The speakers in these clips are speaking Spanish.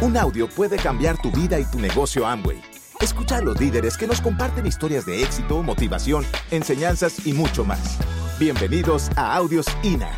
Un audio puede cambiar tu vida y tu negocio Amway. Escucha a los líderes que nos comparten historias de éxito, motivación, enseñanzas y mucho más. Bienvenidos a Audios INA.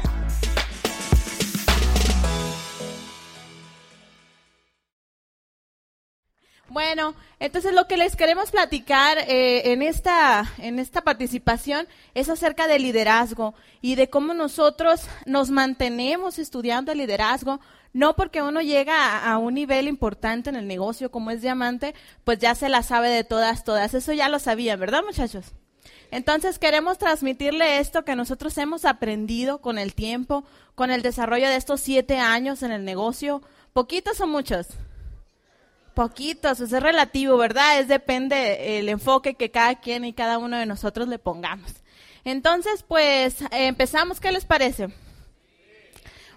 Bueno, entonces lo que les queremos platicar eh, en, esta, en esta participación es acerca del liderazgo y de cómo nosotros nos mantenemos estudiando el liderazgo, no porque uno llega a, un nivel importante en el negocio como es diamante, pues ya se la sabe de todas, todas. Eso ya lo sabían, ¿verdad muchachos? Entonces queremos transmitirle esto que nosotros hemos aprendido con el tiempo, con el desarrollo de estos siete años en el negocio. ¿Poquitos o muchos? Poquitos, es relativo, ¿verdad? Es depende el enfoque que cada quien y cada uno de nosotros le pongamos. Entonces, pues empezamos, ¿qué les parece?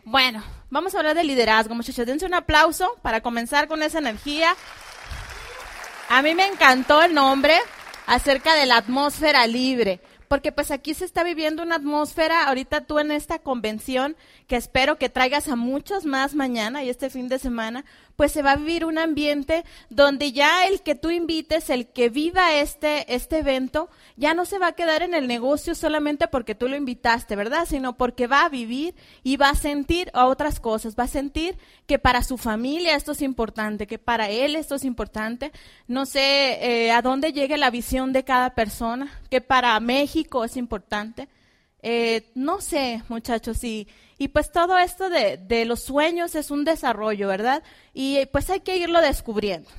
Bueno, vamos a hablar de liderazgo, muchachos. Dense un aplauso para comenzar con esa energía. A mí me encantó el nombre acerca de la atmósfera libre porque pues aquí se está viviendo una atmósfera, ahorita tú en esta convención, que espero que traigas a muchos más mañana y este fin de semana, pues se va a vivir un ambiente donde ya el que tú invites, el que viva este, este evento, ya no se va a quedar en el negocio solamente porque tú lo invitaste, ¿verdad? Sino porque va a vivir y va a sentir otras cosas, va a sentir que para su familia esto es importante, que para él esto es importante, no sé eh, a dónde llegue la visión de cada persona, que para México, es importante. Eh, no sé, muchachos, y, y pues todo esto de, de, los sueños es un desarrollo, ¿verdad? Y pues hay que irlo descubriendo.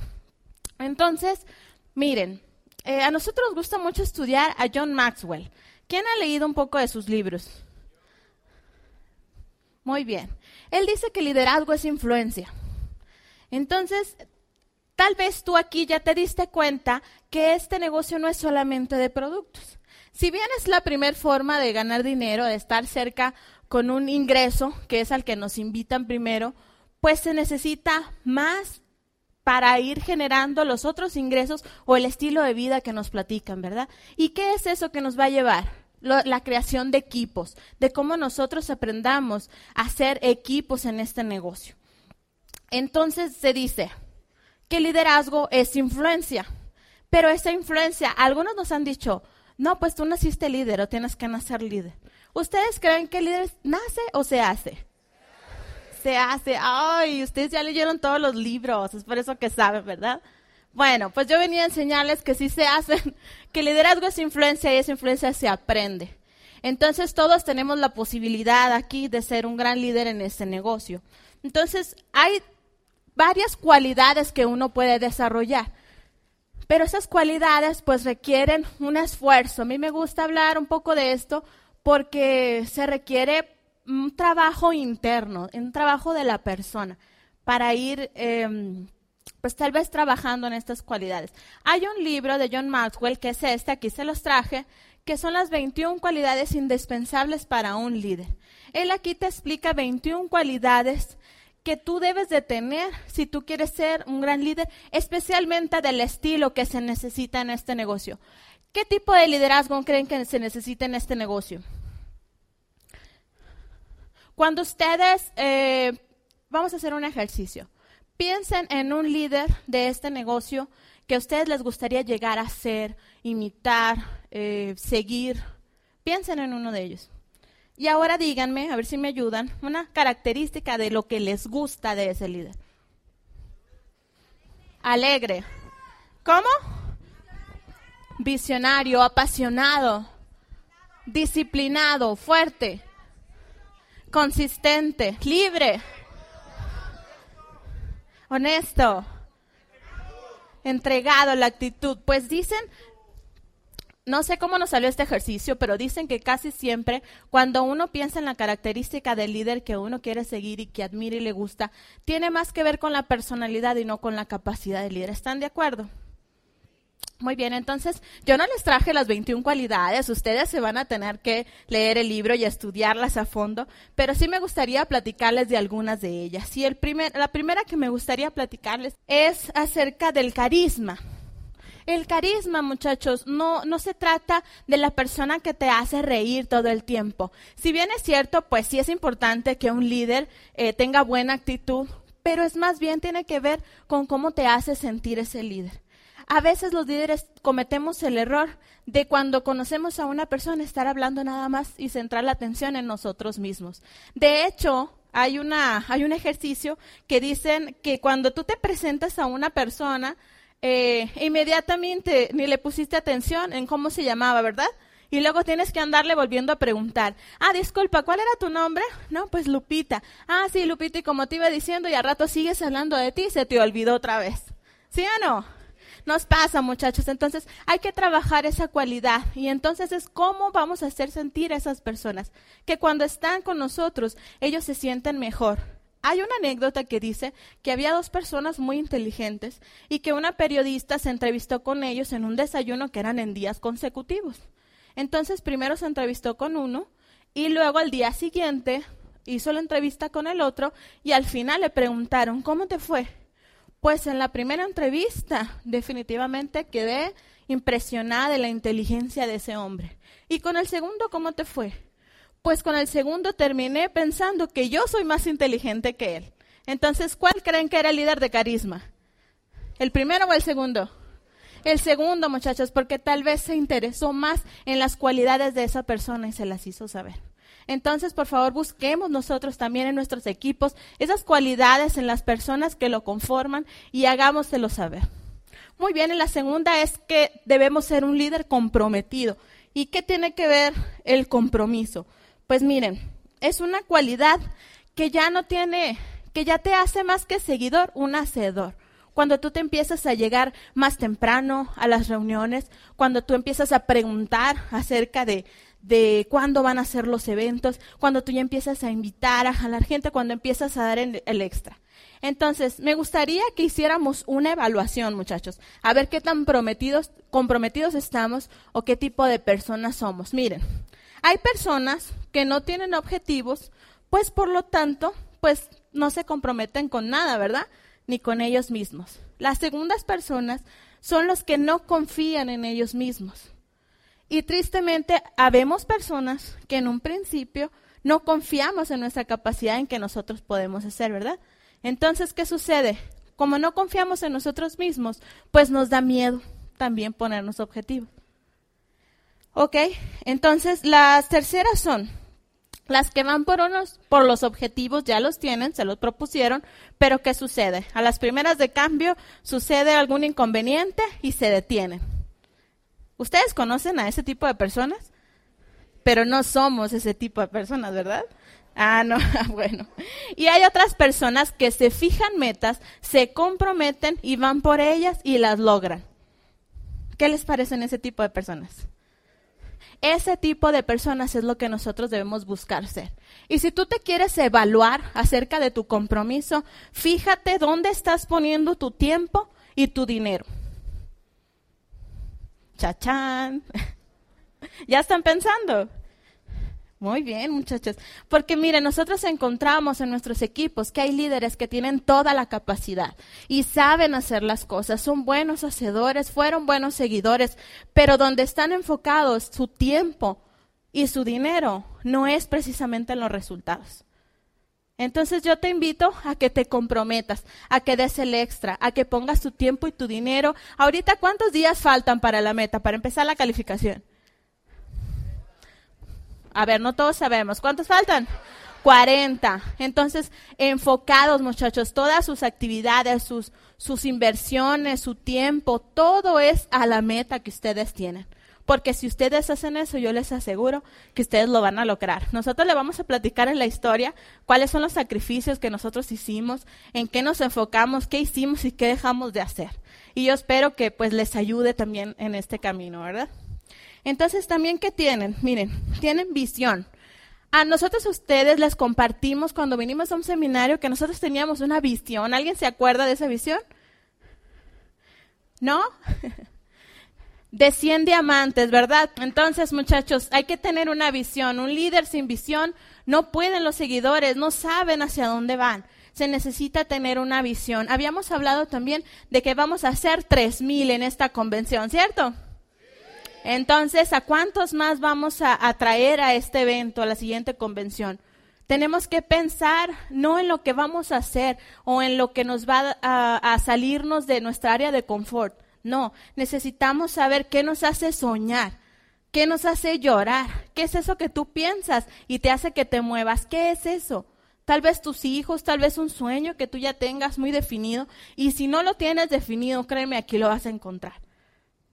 Entonces, miren, eh, a nosotros nos gusta mucho estudiar a John Maxwell. ¿Quién ha leído un poco de sus libros? Muy bien. Él dice que liderazgo es influencia. Entonces, tal vez tú aquí ya te diste cuenta que este negocio no es solamente de productos. Si bien es la primera forma de ganar dinero, de estar cerca con un ingreso, que es al que nos invitan primero, pues se necesita más para ir generando los otros ingresos o el estilo de vida que nos platican, ¿verdad? ¿Y qué es eso que nos va a llevar? la creación de equipos, de cómo nosotros aprendamos a hacer equipos en este negocio. Entonces se dice que liderazgo es influencia, pero esa influencia, algunos nos han dicho, no, pues tú naciste líder o tienes que nacer líder. ¿Ustedes creen que el líder nace o se hace? Se hace. Ay, ustedes ya leyeron todos los libros, es por eso que saben, ¿verdad? Bueno, pues yo venía a enseñarles que sí se hacen, que liderazgo es influencia y esa influencia se aprende. Entonces todos tenemos la posibilidad aquí de ser un gran líder en este negocio. Entonces hay varias cualidades que uno puede desarrollar. Pero esas cualidades pues requieren un esfuerzo. A mí me gusta hablar un poco de esto porque se requiere un trabajo interno, un trabajo de la persona para ir eh, pues tal vez trabajando en estas cualidades. Hay un libro de John Maxwell que es este, aquí se los traje, que son las 21 cualidades indispensables para un líder. Él aquí te explica 21 cualidades que tú debes de tener si tú quieres ser un gran líder, especialmente del estilo que se necesita en este negocio. ¿Qué tipo de liderazgo creen que se necesita en este negocio? Cuando ustedes, eh, vamos a hacer un ejercicio, piensen en un líder de este negocio que a ustedes les gustaría llegar a ser, imitar, eh, seguir. Piensen en uno de ellos. Y ahora díganme, a ver si me ayudan, una característica de lo que les gusta de ese líder. Alegre. ¿Cómo? Visionario, apasionado, disciplinado, fuerte, consistente, libre, honesto, entregado, la actitud. Pues dicen no sé cómo nos salió este ejercicio, pero dicen que casi siempre cuando uno piensa en la característica del líder que uno quiere seguir y que admira y le gusta, tiene más que ver con la personalidad y no con la capacidad del líder. ¿Están de acuerdo? Muy bien, entonces yo no les traje las 21 cualidades, ustedes se van a tener que leer el libro y estudiarlas a fondo, pero sí me gustaría platicarles de algunas de ellas. Y el primer, la primera que me gustaría platicarles es acerca del carisma. El carisma, muchachos, no, no se trata de la persona que te hace reír todo el tiempo. Si bien es cierto, pues sí es importante que un líder eh, tenga buena actitud, pero es más bien tiene que ver con cómo te hace sentir ese líder. A veces los líderes cometemos el error de cuando conocemos a una persona estar hablando nada más y centrar la atención en nosotros mismos. De hecho, hay, una, hay un ejercicio que dicen que cuando tú te presentas a una persona, eh, inmediatamente ni le pusiste atención en cómo se llamaba, ¿verdad? Y luego tienes que andarle volviendo a preguntar. Ah, disculpa, ¿cuál era tu nombre? No, pues Lupita. Ah, sí, Lupita, y como te iba diciendo, y al rato sigues hablando de ti, se te olvidó otra vez. ¿Sí o no? Nos pasa, muchachos. Entonces, hay que trabajar esa cualidad. Y entonces es cómo vamos a hacer sentir a esas personas. Que cuando están con nosotros, ellos se sienten mejor. Hay una anécdota que dice que había dos personas muy inteligentes y que una periodista se entrevistó con ellos en un desayuno que eran en días consecutivos. Entonces, primero se entrevistó con uno y luego al día siguiente hizo la entrevista con el otro y al final le preguntaron, ¿cómo te fue? Pues en la primera entrevista definitivamente quedé impresionada de la inteligencia de ese hombre. ¿Y con el segundo cómo te fue? Pues con el segundo terminé pensando que yo soy más inteligente que él. Entonces, ¿cuál creen que era el líder de carisma? ¿El primero o el segundo? El segundo, muchachos, porque tal vez se interesó más en las cualidades de esa persona y se las hizo saber. Entonces, por favor, busquemos nosotros también en nuestros equipos esas cualidades en las personas que lo conforman y hagámoselo saber. Muy bien, y la segunda es que debemos ser un líder comprometido. ¿Y qué tiene que ver el compromiso? Pues miren, es una cualidad que ya no tiene, que ya te hace más que seguidor, un hacedor cuando tú te empiezas a llegar más temprano a las reuniones, cuando tú empiezas a preguntar acerca de, de cuándo van a ser los eventos, cuando tú ya empiezas a invitar a jalar gente, cuando empiezas a dar el, extra. Entonces, me gustaría que hiciéramos una evaluación, muchachos, a ver qué tan prometidos, comprometidos estamos o qué tipo de personas somos. Miren, hay personas que no tienen objetivos, pues por lo tanto, pues no se comprometen con nada, ¿verdad? Ni con ellos mismos. Las segundas personas son los que no confían en ellos mismos. Y tristemente, habemos personas que en un principio no confiamos en nuestra capacidad en que nosotros podemos hacer, ¿verdad? Entonces, ¿qué sucede? Como no confiamos en nosotros mismos, pues nos da miedo también ponernos objetivos. ¿Ok? Entonces, las terceras son las que van por unos, por los objetivos, ya los tienen, se los propusieron, pero ¿qué sucede? A las primeras de cambio sucede algún inconveniente y se detienen. Ustedes conocen a ese tipo de personas, pero no somos ese tipo de personas, ¿verdad? Ah, no, bueno. Y hay otras personas que se fijan metas, se comprometen y van por ellas y las logran. ¿Qué les parecen ese tipo de personas? Ese tipo de personas es lo que nosotros debemos buscar ser. Y si tú te quieres evaluar acerca de tu compromiso, fíjate dónde estás poniendo tu tiempo y tu dinero. Chachán. ¿Ya están pensando? Muy bien, muchachos. Porque miren, nosotros encontramos en nuestros equipos que hay líderes que tienen toda la capacidad y saben hacer las cosas, son buenos hacedores, fueron buenos seguidores, pero donde están enfocados su tiempo y su dinero no es precisamente en los resultados. Entonces yo te invito a que te comprometas, a que des el extra, a que pongas tu tiempo y tu dinero. Ahorita, ¿cuántos días faltan para la meta, para empezar la calificación? A ver, no todos sabemos. ¿Cuántos faltan? 40. Entonces, enfocados, muchachos, todas sus actividades, sus, sus inversiones, su tiempo, todo es a la meta que ustedes tienen. Porque si ustedes hacen eso, yo les aseguro que ustedes lo van a lograr. Nosotros le vamos a platicar en la historia cuáles son los sacrificios que nosotros hicimos, en qué nos enfocamos, qué hicimos y qué dejamos de hacer. Y yo espero que pues les ayude también en este camino, ¿verdad? Entonces, también, ¿qué tienen? Miren, tienen visión. A nosotros ustedes les compartimos cuando vinimos a un seminario que nosotros teníamos una visión. ¿Alguien se acuerda de esa visión? ¿No? de 100 diamantes, ¿verdad? Entonces, muchachos, hay que tener una visión. Un líder sin visión no pueden los seguidores, no saben hacia dónde van. Se necesita tener una visión. Habíamos hablado también de que vamos a hacer 3000 en esta convención, ¿cierto? Entonces, ¿a cuántos más vamos a, a traer a este evento, a la siguiente convención? Tenemos que pensar no en lo que vamos a hacer o en lo que nos va a, salirnos de nuestra área de confort. No, necesitamos saber qué nos hace soñar, qué nos hace llorar, qué es eso que tú piensas y te hace que te muevas, qué es eso. Tal vez tus hijos, tal vez un sueño que tú ya tengas muy definido y si no lo tienes definido, créeme, aquí lo vas a encontrar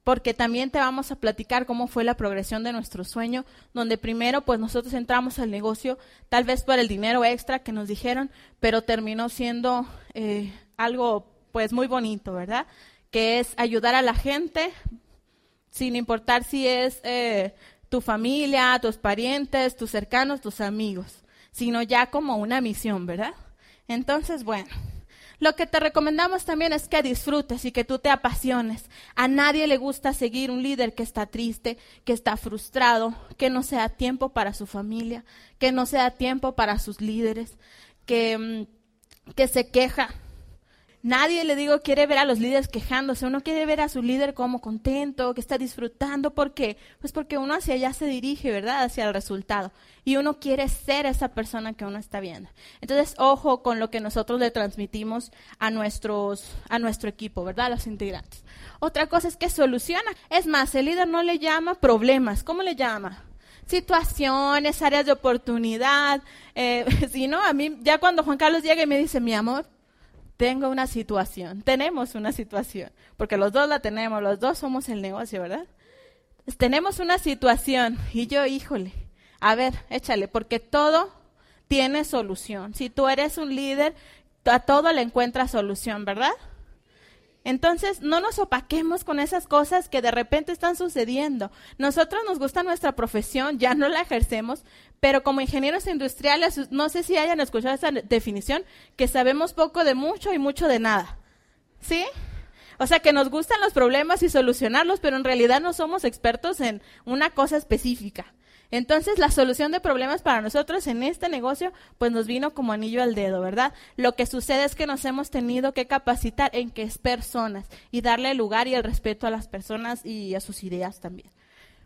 porque también te vamos a platicar cómo fue la progresión de nuestro sueño, donde primero pues nosotros entramos al negocio tal vez por el dinero extra que nos dijeron, pero terminó siendo eh, algo pues muy bonito, ¿verdad? Que es ayudar a la gente sin importar si es eh, tu familia, tus parientes, tus cercanos, tus amigos, sino ya como una misión, ¿verdad? Entonces, bueno. Lo que te recomendamos también es que disfrutes y que tú te apasiones. A nadie le gusta seguir un líder que está triste, que está frustrado, que no sea tiempo para su familia, que no sea tiempo para sus líderes, que, mm, que se queja, Nadie, le digo, quiere ver a los líderes quejándose. Uno quiere ver a su líder como contento, que está disfrutando. ¿Por qué? Pues porque uno hacia allá se dirige, ¿verdad? Hacia el resultado. Y uno quiere ser esa persona que uno está viendo. Entonces, ojo con lo que nosotros le transmitimos a, nuestros, a nuestro equipo, ¿verdad? A los integrantes. Otra cosa es que soluciona. Es más, el líder no le llama problemas. ¿Cómo le llama? Situaciones, áreas de oportunidad. Eh, si no, a mí, ya cuando Juan Carlos llega y me dice, mi amor, tengo una situación, tenemos una situación, porque los dos la tenemos, los dos somos el negocio, ¿verdad? Tenemos una situación y yo, híjole, a ver, échale, porque todo tiene solución. Si tú eres un líder, a todo le encuentras solución, ¿verdad? Entonces, no nos opaquemos con esas cosas que de repente están sucediendo. Nosotros nos gusta nuestra profesión, ya no la ejercemos, pero como ingenieros industriales, no sé si hayan escuchado esa definición, que sabemos poco de mucho y mucho de nada. ¿Sí? O sea, que nos gustan los problemas y solucionarlos, pero en realidad no somos expertos en una cosa específica. Entonces, la solución de problemas para nosotros en este negocio, pues nos vino como anillo al dedo, ¿verdad? Lo que sucede es que nos hemos tenido que capacitar en que es personas y darle el lugar y el respeto a las personas y a sus ideas también.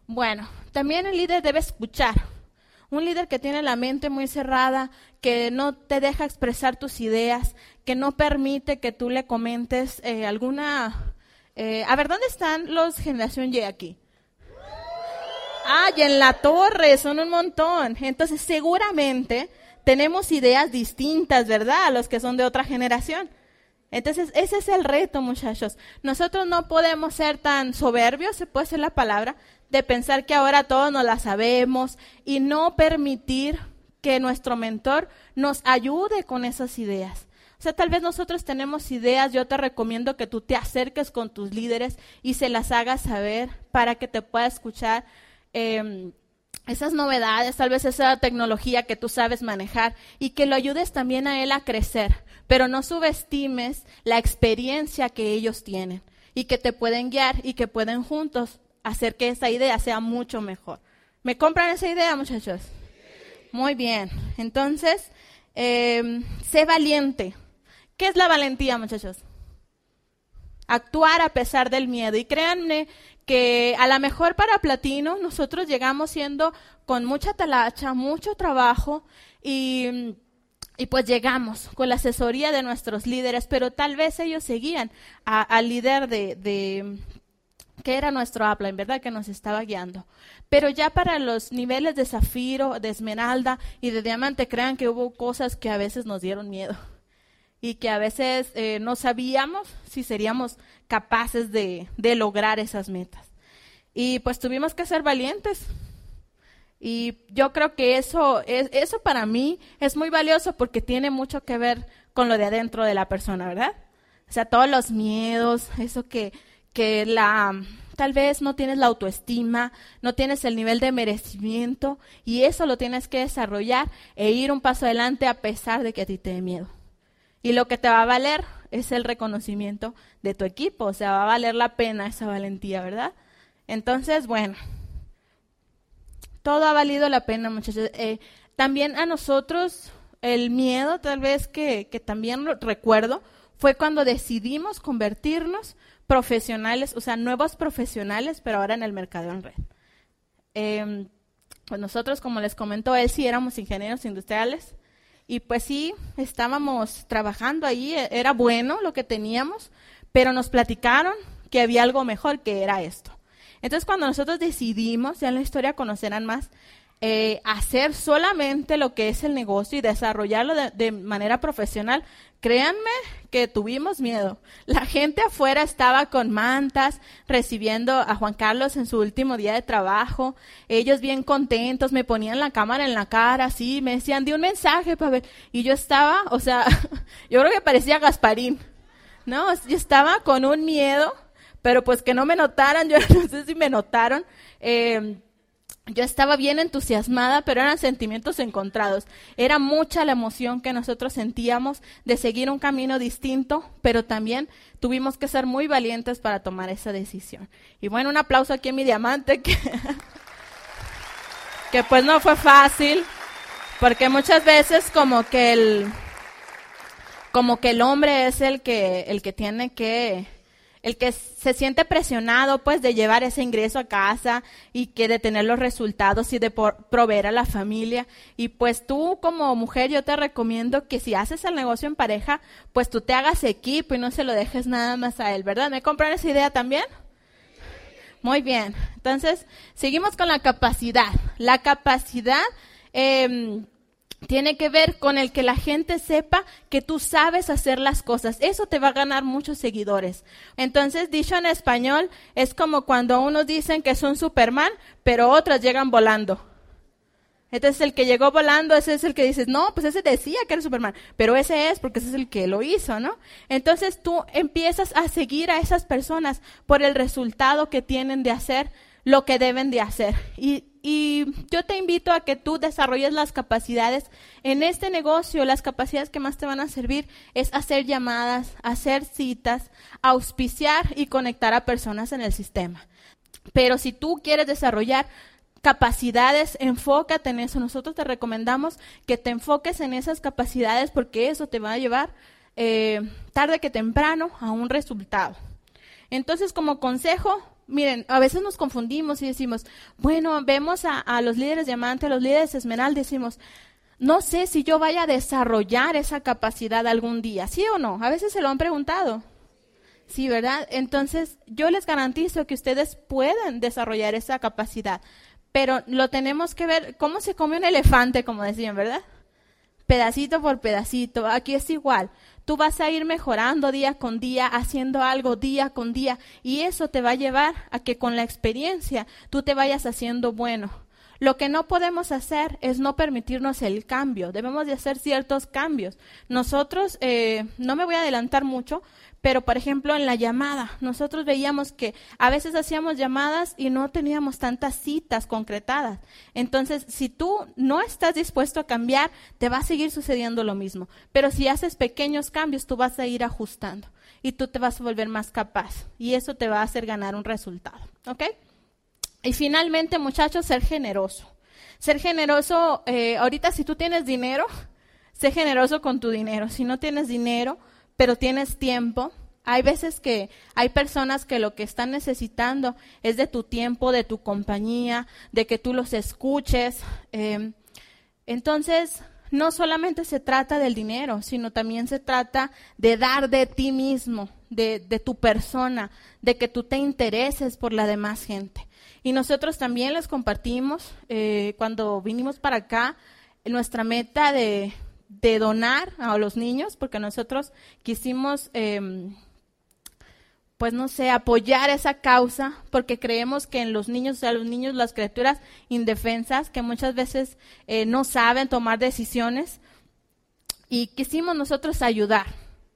Bueno, también el líder debe escuchar. Un líder que tiene la mente muy cerrada, que no te deja expresar tus ideas, que no permite que tú le comentes eh, alguna... Eh, a ver, ¿dónde están los generación Y aquí? Ah, y en la torre, son un montón. Entonces, seguramente tenemos ideas distintas, ¿verdad? A los que son de otra generación. Entonces, ese es el reto, muchachos. Nosotros no podemos ser tan soberbios, se puede ser la palabra, de pensar que ahora todos nos la sabemos y no permitir que nuestro mentor nos ayude con esas ideas. O sea, tal vez nosotros tenemos ideas, yo te recomiendo que tú te acerques con tus líderes y se las hagas saber para que te pueda escuchar, Em, esas novedades, tal vez esa tecnología que tú sabes manejar y que lo ayudes también a él a crecer, pero no subestimes la experiencia que ellos tienen y que te pueden guiar y que pueden juntos hacer que esa idea sea mucho mejor. ¿Me compran esa idea, muchachos? Muy bien. Entonces, em, sé valiente. ¿Qué es la valentía, muchachos? Actuar a pesar del miedo. Y créanme que a lo mejor para Platino nosotros llegamos siendo con mucha talacha, mucho trabajo y, y pues llegamos con la asesoría de nuestros líderes, pero tal vez ellos seguían al líder de, de que era nuestro en ¿verdad? Que nos estaba guiando. Pero ya para los niveles de zafiro, de esmeralda y de diamante, crean que hubo cosas que a veces nos dieron miedo y que a veces eh, no sabíamos si seríamos capaces de, lograr esas metas. Y pues tuvimos que ser valientes. Y yo creo que eso, es, eso para mí es muy valioso porque tiene mucho que ver con lo de adentro de la persona, ¿verdad? O sea, todos los miedos, eso que, que la, tal vez no tienes la autoestima, no tienes el nivel de merecimiento y eso lo tienes que desarrollar e ir un paso adelante a pesar de que a ti te dé miedo. Y lo que te va a valer es el reconocimiento de tu equipo, o sea, va a valer la pena esa valentía, ¿verdad? Entonces, bueno, todo ha valido la pena, muchachos. Eh, también a nosotros, el miedo tal vez que, que también recuerdo, fue cuando decidimos convertirnos profesionales, o sea, nuevos profesionales, pero ahora en el mercado en red. Em, pues nosotros, como les comentó él, sí éramos ingenieros industriales y pues sí, estábamos trabajando ahí, e, era bueno lo que teníamos, pero nos platicaron que había algo mejor que era esto. Entonces cuando nosotros decidimos, ya en la historia conocerán más, eh, hacer solamente lo que es el negocio y desarrollarlo de, manera profesional, créanme que tuvimos miedo. La gente afuera estaba con mantas, recibiendo a Juan Carlos en su último día de trabajo. Ellos bien contentos, me ponían la cámara en la cara, así, me decían, di un mensaje para ver. Y yo estaba, o sea, yo creo que parecía Gasparín, ¿no? Yo estaba con un miedo, pero pues que no me notaran, yo no sé si me notaron. Eh, yo estaba bien entusiasmada, pero eran sentimientos encontrados. Era mucha la emoción que nosotros sentíamos de seguir un camino distinto, pero también tuvimos que ser muy valientes para tomar esa decisión. Y bueno, un aplauso aquí a mi diamante, que, que pues no fue fácil, porque muchas veces como que el, como que el hombre es el que, el que tiene que el que se siente presionado pues de llevar ese ingreso a casa y que de tener los resultados y de proveer a la familia. Y pues tú como mujer yo te recomiendo que si haces el negocio en pareja, pues tú te hagas equipo y no se lo dejes nada más a él, ¿verdad? ¿Me compran esa idea también? Muy bien. Entonces, seguimos con la capacidad. La capacidad eh, tiene que ver con el que la gente sepa que tú sabes hacer las cosas. Eso te va a ganar muchos seguidores. Entonces, dicho en español, es como cuando unos dicen que son Superman, pero otros llegan volando. Entonces, el que llegó volando, ese es el que dices, no, pues ese decía que era Superman, pero ese es porque ese es el que lo hizo, ¿no? Entonces, tú empiezas a seguir a esas personas por el resultado que tienen de hacer lo que deben de hacer. Y, y yo te invito a que tú desarrolles las capacidades. En este negocio, las capacidades que más te van a servir es hacer llamadas, hacer citas, auspiciar y conectar a personas en el sistema. Pero si tú quieres desarrollar capacidades, enfócate en eso. Nosotros te recomendamos que te enfoques en esas capacidades porque eso te va a llevar eh, tarde que temprano a un resultado. Entonces, como consejo, miren, a veces nos confundimos y decimos, bueno, vemos a, los líderes diamante, a los líderes esmeralda, decimos, no sé si yo vaya a desarrollar esa capacidad algún día, ¿sí o no? A veces se lo han preguntado. Sí, ¿verdad? Entonces, yo les garantizo que ustedes pueden desarrollar esa capacidad, pero lo tenemos que ver, ¿cómo se come un elefante, como decían, ¿verdad? Pedacito por pedacito, aquí es igual. Tú vas a ir mejorando día con día, haciendo algo día con día, y eso te va a llevar a que con la experiencia tú te vayas haciendo bueno. Lo que no podemos hacer es no permitirnos el cambio. Debemos de hacer ciertos cambios. Nosotros, eh, no me voy a adelantar mucho, pero, por ejemplo, en la llamada, nosotros veíamos que a veces hacíamos llamadas y no teníamos tantas citas concretadas. Entonces, si tú no estás dispuesto a cambiar, te va a seguir sucediendo lo mismo. Pero si haces pequeños cambios, tú vas a ir ajustando y tú te vas a volver más capaz. Y eso te va a hacer ganar un resultado. ¿Ok? Y finalmente, muchachos, ser generoso. Ser generoso, eh, ahorita si tú tienes dinero, sé generoso con tu dinero. Si no tienes dinero, pero tienes tiempo. Hay veces que hay personas que lo que están necesitando es de tu tiempo, de tu compañía, de que tú los escuches. Em, entonces, no solamente se trata del dinero, sino también se trata de dar de ti mismo, de, tu persona, de que tú te intereses por la demás gente. Y nosotros también les compartimos, eh, cuando vinimos para acá, nuestra meta de de donar a los niños, porque nosotros quisimos, em, pues no sé, apoyar esa causa, porque creemos que en los niños, o sea, los niños, las criaturas indefensas, que muchas veces eh, no saben tomar decisiones, y quisimos nosotros ayudar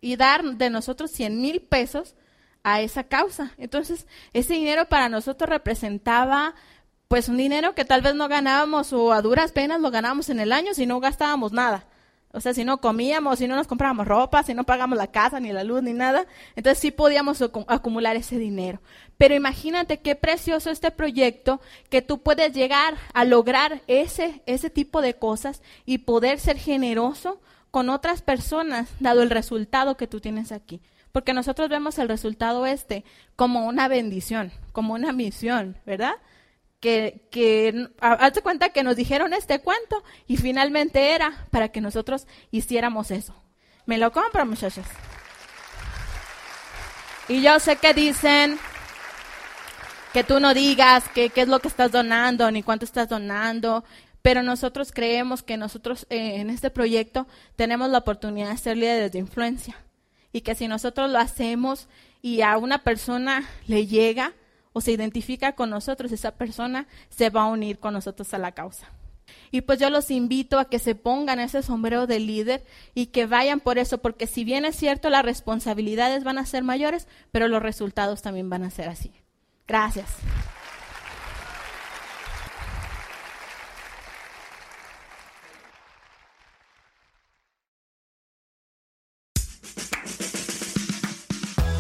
y dar de nosotros 100 mil pesos a esa causa. Entonces, ese dinero para nosotros representaba pues un dinero que tal vez no ganábamos o a duras penas lo ganábamos en el año si no gastábamos nada. O sea, si no comíamos, si no nos comprábamos ropa, si no pagamos la casa, ni la luz, ni nada, entonces sí podíamos acumular ese dinero. Pero imagínate qué precioso este proyecto que tú puedes llegar a lograr ese, ese tipo de cosas y poder ser generoso con otras personas, dado el resultado que tú tienes aquí. Porque nosotros vemos el resultado este como una bendición, como una misión, ¿verdad? Que, que hazte cuenta que nos dijeron este cuento y finalmente era para que nosotros hiciéramos eso. ¿Me lo compran, muchachos? Y yo sé que dicen que tú no digas qué es lo que estás donando ni cuánto estás donando, pero nosotros creemos que nosotros eh, en este proyecto tenemos la oportunidad de ser líderes de influencia y que si nosotros lo hacemos y a una persona le llega o se identifica con nosotros, esa persona se va a unir con nosotros a la causa. Y pues yo los invito a que se pongan ese sombrero de líder y que vayan por eso, porque si bien es cierto, las responsabilidades van a ser mayores, pero los resultados también van a ser así. Gracias.